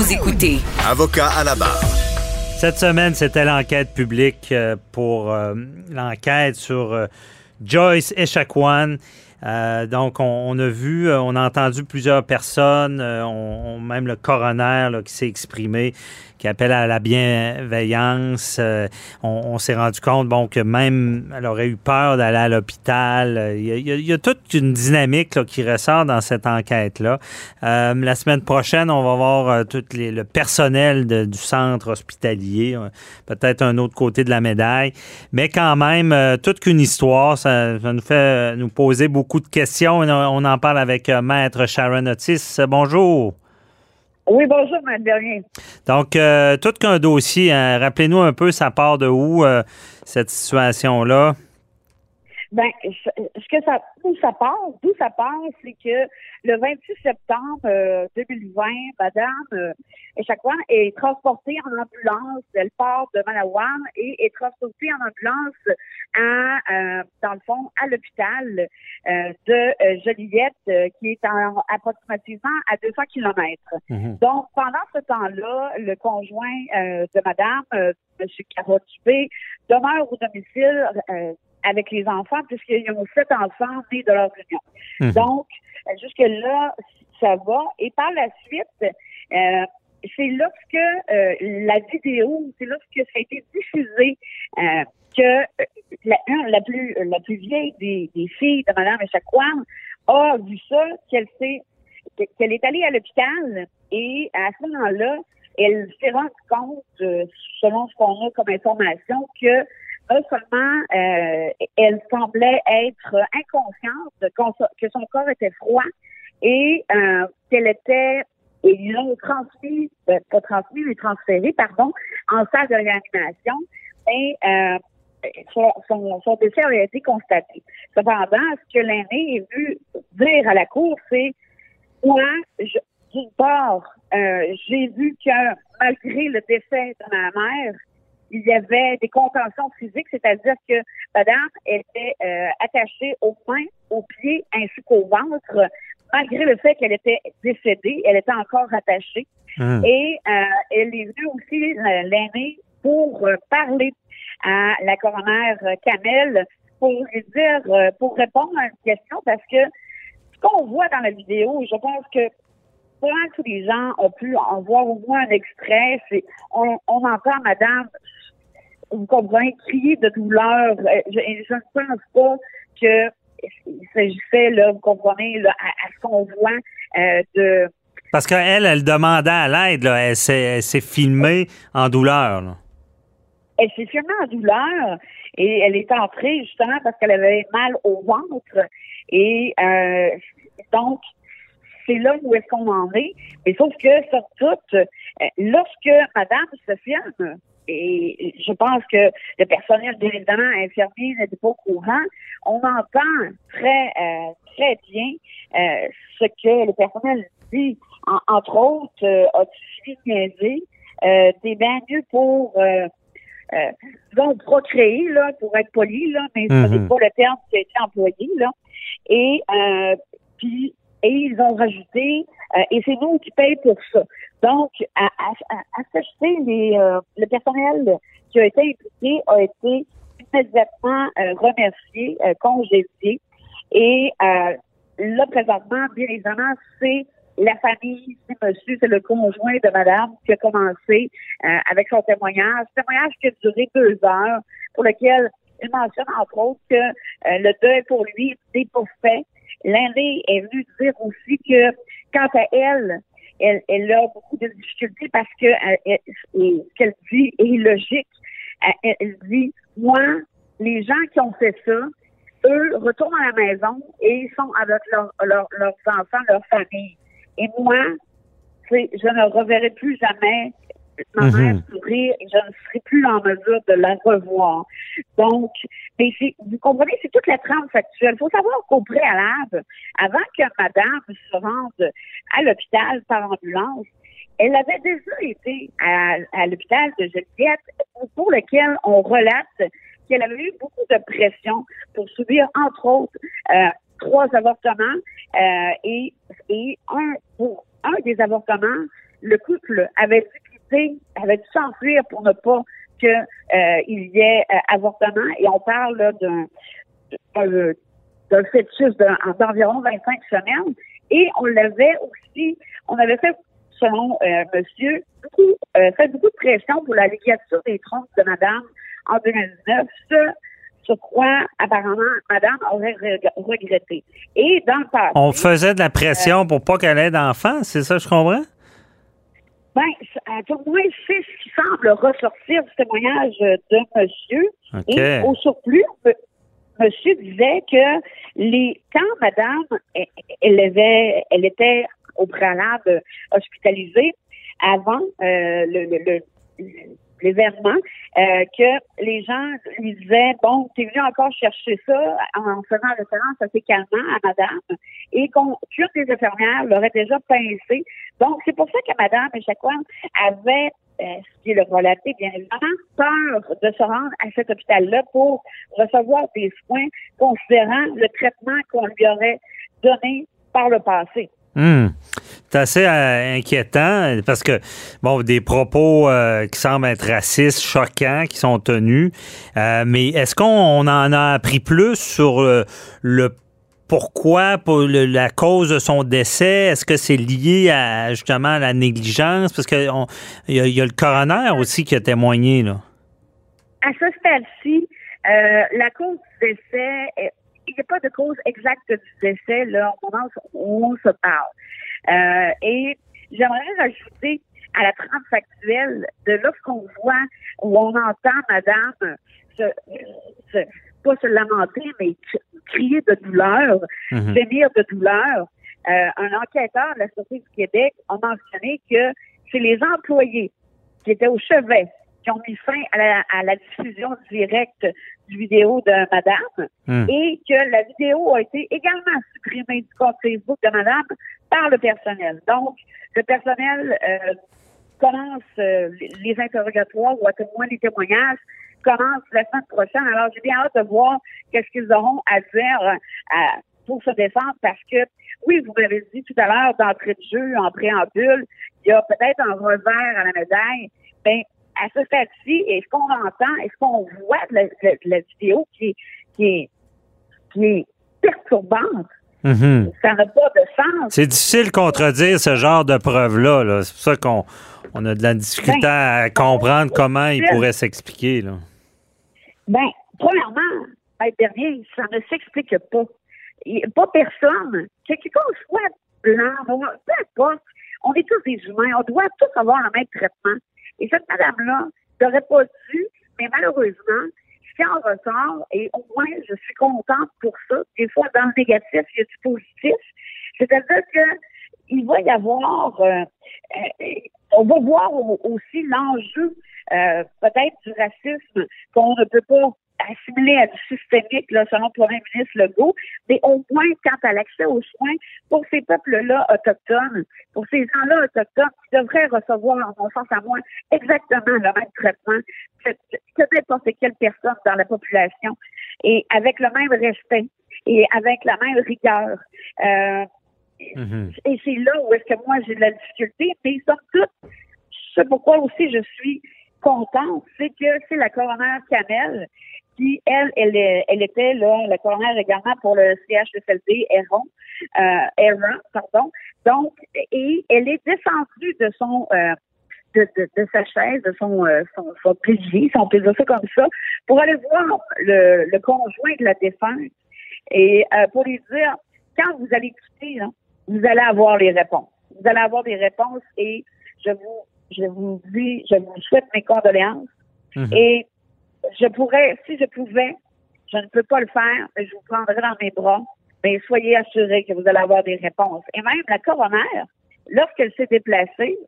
Vous écoutez. Avocat à la barre. Cette semaine, c'était l'enquête publique euh, pour euh, l'enquête sur euh, Joyce Echaquan. Euh, donc, on, a vu, euh, on a entendu plusieurs personnes, euh, on, même le coroner là, qui s'est exprimé, qui appelle à la bienveillance. on, s'est rendu compte, bon, que même elle aurait eu peur d'aller à l'hôpital. Il y, a, toute une dynamique là, qui ressort dans cette enquête-là. la semaine prochaine, on va voir tout les, le personnel du centre hospitalier, peut-être un autre côté de la médaille, mais quand même, toute qu'une histoire, ça, ça nous fait nous poser beaucoup beaucoup de questions. On en parle avec euh, Maître Sharon Otis. Bonjour. Oui, bonjour, Mme Bernier. Donc, euh, tout qu'un dossier. Hein. Rappelez-nous un peu, ça part de où, euh, cette situation-là? Ben, ce que ça, d'où ça part, d'où ça part, c'est que le 26 septembre 2020, euh, Madame euh, fois est transportée en ambulance. Elle part de Malawan et est transportée en ambulance à, euh, dans le fond, à l'hôpital euh, de Joliette, qui est en, approximativement à 200 kilomètres. Mhm. Donc, pendant ce temps-là, le conjoint de Madame, M. Carotte-Dubé, demeure au domicile avec les enfants, puisqu'ils ont sept enfants nés de leur union. Mhm. Donc, jusque-là, ça va. Et par la suite, euh, c'est lorsque euh, la vidéo, c'est lorsque ça a été diffusé euh, que la, la plus la plus vieille des, des filles de Mme Echaquan a vu ça, qu'elle s'est qu'elle est allée à l'hôpital et à ce moment-là, elle s'est rendue compte, selon ce qu'on a comme information, que seulement euh, elle semblait être inconsciente, que son corps était froid et euh, qu'elle était ils l'ont transmis, euh, pas transmis, mais transféré, pardon, en salle de réanimation. Et euh, son, son, son, décès a été constaté. Cependant, ce que l'aîné est vu dire à la cour, c'est moi, d'une part, euh, j'ai vu que malgré le décès de ma mère, il y avait des contentions physiques, c'est-à-dire que madame était euh, attachée aux mains, aux pieds ainsi qu'au ventre, malgré le fait qu'elle était décédée, elle était encore attachée. Hum. Et euh, elle est venue aussi, l'aînée, pour euh, parler à la coroner Kamel, pour lui dire, pour répondre à une question, parce que ce qu'on voit dans la vidéo, je pense que tous les gens ont pu en voir au moins un extrait. C'est, on, on entend Madame vous comprenez, crier de douleur. Euh, je, je ne pense pas que il s'agissait, là, vous comprenez, là, à, ce qu'on voit euh, de... Parce qu'elle, elle demandait à l'aide, là. Elle s'est filmée en douleur, là. Elle s'est filmée en douleur et elle est entrée justement parce qu'elle avait mal au ventre. Et euh, donc, c'est là où est-ce qu'on en est. Mais sauf que, surtout, lorsque Madame se filme, et je pense que le personnel, bien évidemment, infirmier n'était pas au courant. On entend très, euh, très bien euh, ce que le personnel dit. entre autres, euh? Euh, t'es bien mieux pour euh, disons, procréer, là, pour être poli, là, mais ce n'est mhm. pas le terme qui a été employé, là. Et puis et ils ont rajouté, euh, et c'est nous qui payons pour ça. Donc, à, à, à, euh, le personnel qui a été impliqué a été immédiatement euh, remercié, congédié. Et là, présentement, bien évidemment, c'est la famille, c'est monsieur, c'est le conjoint de madame qui a commencé avec son témoignage. Témoignage qui a duré deux heures, pour lequel il mentionne, entre autres, que le deuil pour lui n'est pas L'Inde est venue dire aussi que quant à elle, elle, elle a beaucoup de difficultés parce que euh, ce qu'elle dit est logique. Elle, dit, moi, les gens qui ont fait ça, eux retournent à la maison et sont avec leur, leurs enfants, leur famille. Et moi, je ne reverrai plus jamais ma mhm. mère sourire et je ne serai plus en mesure de la revoir. Donc, mais vous comprenez, c'est toute la trame factuelle. Il faut savoir qu'au préalable, avant que madame se rende à l'hôpital par ambulance, elle avait déjà été à, l'hôpital de Juliette, pour lequel on relate qu'elle avait eu beaucoup de pression pour subir, entre autres, euh, trois avortements euh, et, et un pour un des avortements, le couple avait dû avait dû s'enfuir pour ne pas qu'il euh, y ait euh, avortement. Et on parle d'un d'un fœtus d'environ 25 semaines. Et on l'avait aussi, on avait fait, selon euh, monsieur, beaucoup, fait beaucoup de pression pour la ligature des troncs de madame en 2019. Ce sur quoi, apparemment, madame aurait regretté. Et dans le passé... On faisait de la pression pour pas qu'elle ait d'enfants, c'est ça, je comprends? Ben, pour moi, c'est ce qui semble ressortir du témoignage de monsieur. Et au surplus, monsieur disait que les quand madame, elle, avait, elle était au préalable hospitalisée avant euh, le, l'événement, euh, que les gens lui disaient bon, t'es venu encore chercher ça en faisant référence assez calmement à madame et qu'on qu'une des infirmières l'aurait déjà pincé. Donc, c'est pour ça que madame Echaquan avait euh, ce qui est le relaté, bien évidemment, peur de se rendre à cet hôpital-là pour recevoir des soins considérant le traitement qu'on lui aurait donné par le passé. Hmm. C'est assez euh, inquiétant parce que, bon, des propos euh, qui semblent être racistes, choquants, qui sont tenus. Euh, mais est-ce qu'on en a appris plus sur le, pourquoi, pour la cause de son décès? Est-ce que c'est lié à justement à la négligence? Parce qu'il y, y, a le coroner aussi qui a témoigné. Là. À ce stade-ci, la cause du décès il n'y a pas de cause exacte du décès là, au moment où on se parle. Euh, et j'aimerais rajouter à la trame factuelle de lorsqu'on voit où on entend Madame se, pas se lamenter, mais crier de douleur, mm de douleur. Euh, un enquêteur de la Société du Québec a mentionné que c'est les employés qui étaient au chevet qui ont mis fin à la, diffusion directe du vidéo de Madame hmm. et que la vidéo a été également supprimée du compte Facebook de Madame par le personnel. Donc, le personnel euh, commence euh, les interrogatoires ou à témoin les témoignages commence la semaine prochaine. Alors, j'ai bien hâte de voir qu'est-ce qu'ils auront à dire euh, pour se défendre parce que, oui, vous m'avez dit tout à l'heure d'entrée de jeu, en préambule, il y a peut-être un revers à la médaille, mais à ce stade-ci, est-ce qu'on entend, est-ce qu'on voit de la, vidéo qui, qui, est, perturbante? Mm-hmm. Ça n'a pas de sens. C'est difficile de contredire ce genre de preuves-là. C'est pour ça qu'on on a de la difficulté ben, à comprendre comment il pourrait s'expliquer. Bien, premièrement, ben, ça ne s'explique pas. pas personne, que quelqu'un soit blanc, peu importe, on est tous des humains, on doit tous avoir le même traitement. Et cette madame-là n'aurait pas dû, mais malheureusement, ce en ressort, et au moins je suis contente pour ça, des fois dans le négatif, il y a du positif, c'est-à-dire que il va y avoir, euh, euh, on va voir aussi l'enjeu euh, peut-être du racisme qu'on ne peut pas assimilé à du systémique, là, selon le premier ministre Legault, mais au moins quant à l'accès aux soins pour ces peuples-là autochtones, pour ces gens-là autochtones qui devraient recevoir, en mon sens à moi, exactement le même traitement que, n'importe quelle personne dans la population et avec le même respect et avec la même rigueur. Euh, mm-hmm. Et c'est là où est-ce que moi j'ai de la difficulté, mais surtout, c'est pourquoi aussi je suis contente, c'est que c'est la coroner Camel elle, elle, elle était là, la coroner également pour le CHSLD Héron, euh, pardon. Donc, et elle est descendue de son euh, de, de, sa chaise, de son, euh, son, son si on peut dire ça comme ça, pour aller voir le, le conjoint de la défense et euh, pour lui dire, quand vous allez quitter, vous allez avoir les réponses. Vous allez avoir des réponses et je vous, je vous dis, je vous souhaite mes condoléances. Mm-hmm. Et je pourrais, si je pouvais, je ne peux pas le faire, mais je vous prendrai dans mes bras. Mais soyez assurés que vous allez avoir des réponses. Et même la coroner, lorsqu'elle s'est déplacée,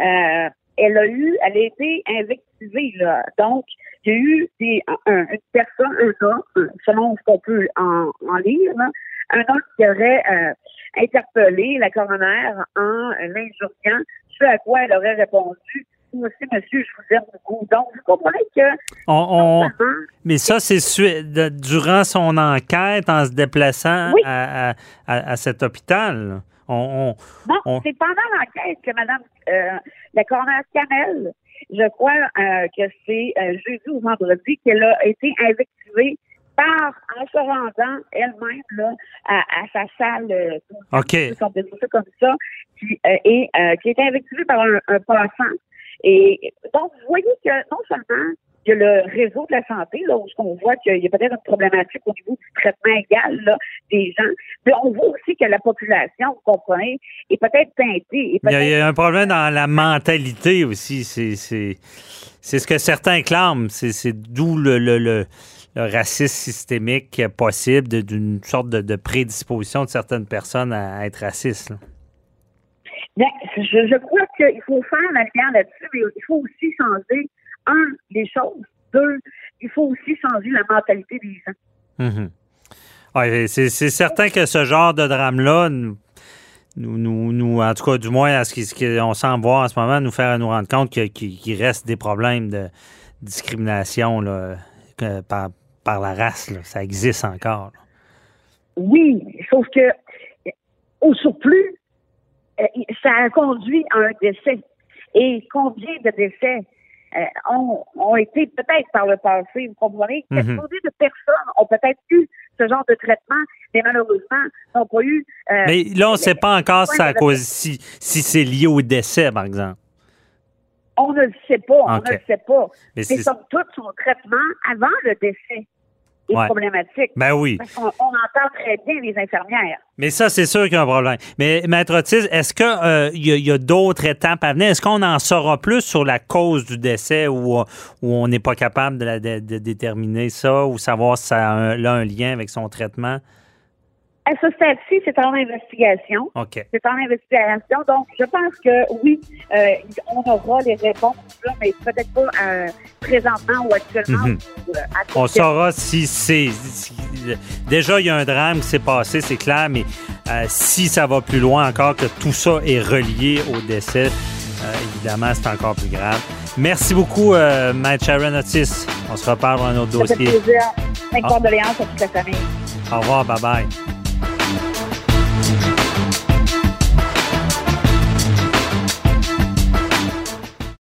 euh, elle a eu, elle a été invectivée, là. Donc, il y a eu des, un, une personne, un homme, selon ce qu'on peut en, en lire, un homme qui aurait euh, interpellé la coroner en l'injuriant, ce à quoi elle aurait répondu aussi, monsieur, je vous aime beaucoup. Donc, vous comprenez que. Mais ça, c'est durant son enquête en se déplaçant à, cet hôpital. On, non, c'est pendant l'enquête que Mme euh, la coroner Canel, je crois euh, que c'est euh, jeudi ou vendredi, qu'elle a été invectivée par, en se rendant elle-même là, à, sa salle, euh, OK. comme ça, qui, et qui a été invectivée par un, un passant. Et donc, vous voyez que non seulement il y a le réseau de la santé, là, où on voit qu'il y a peut-être une problématique au niveau du traitement égal là, des gens. Mais on voit aussi que la population, vous comprenez, est peut-être teintée. il, y a, un problème dans la mentalité aussi. C'est, c'est, ce que certains clament. C'est, d'où le, le, le, racisme systémique possible d'une sorte de, prédisposition de certaines personnes à, être racistes. Bien, je, je crois qu'il faut faire la lumière là-dessus, mais il faut aussi changer un, les choses. Deux, il faut aussi changer la mentalité des gens. Mhm. c'est certain que ce genre de drame-là, nous, nous, nous, en tout cas, du moins, à ce qu'on semble voir en ce moment, nous faire nous rendre compte qu'il reste des problèmes de discrimination là, par, par, la race. Ça existe encore. Oui, sauf que, au surplus, ça a conduit à un décès. Et combien de décès euh, ont, été peut-être par le passé, vous comprenez? Mm de personnes ont peut-être eu ce genre de traitement, mais malheureusement n'ont pas eu. Euh, mais là, on ne sait pas encore si, si c'est lié au décès, par exemple. On ne le sait pas, on ne le sait pas. Mais c'est somme toute son traitement avant le décès problématique. Ben oui. Parce qu'on entend très bien les infirmières. Mais ça, c'est sûr qu'il y a un problème. Mais Maître Otis, est-ce qu'il euh, y a, d'autres étapes à venir? Est-ce qu'on en saura plus sur la cause du décès ou, où on n'est pas capable de, déterminer ça ou savoir si ça a un lien avec son traitement? À ce stade-ci, c'est en investigation. OK. C'est en investigation. Donc, je pense que oui, euh, on aura les réponses, mais peut-être pas euh, présentement ou actuellement. Mhm. Euh, on saura si c'est. déjà, il y a un drame qui s'est passé, c'est clair, mais si ça va plus loin encore, que tout ça est relié au décès, évidemment, c'est encore plus grave. Merci beaucoup, Matt Sharon Otis. On se reparle dans un autre dossier. Fait plaisir. Mes condoléances à toute la famille. Au revoir, bye bye.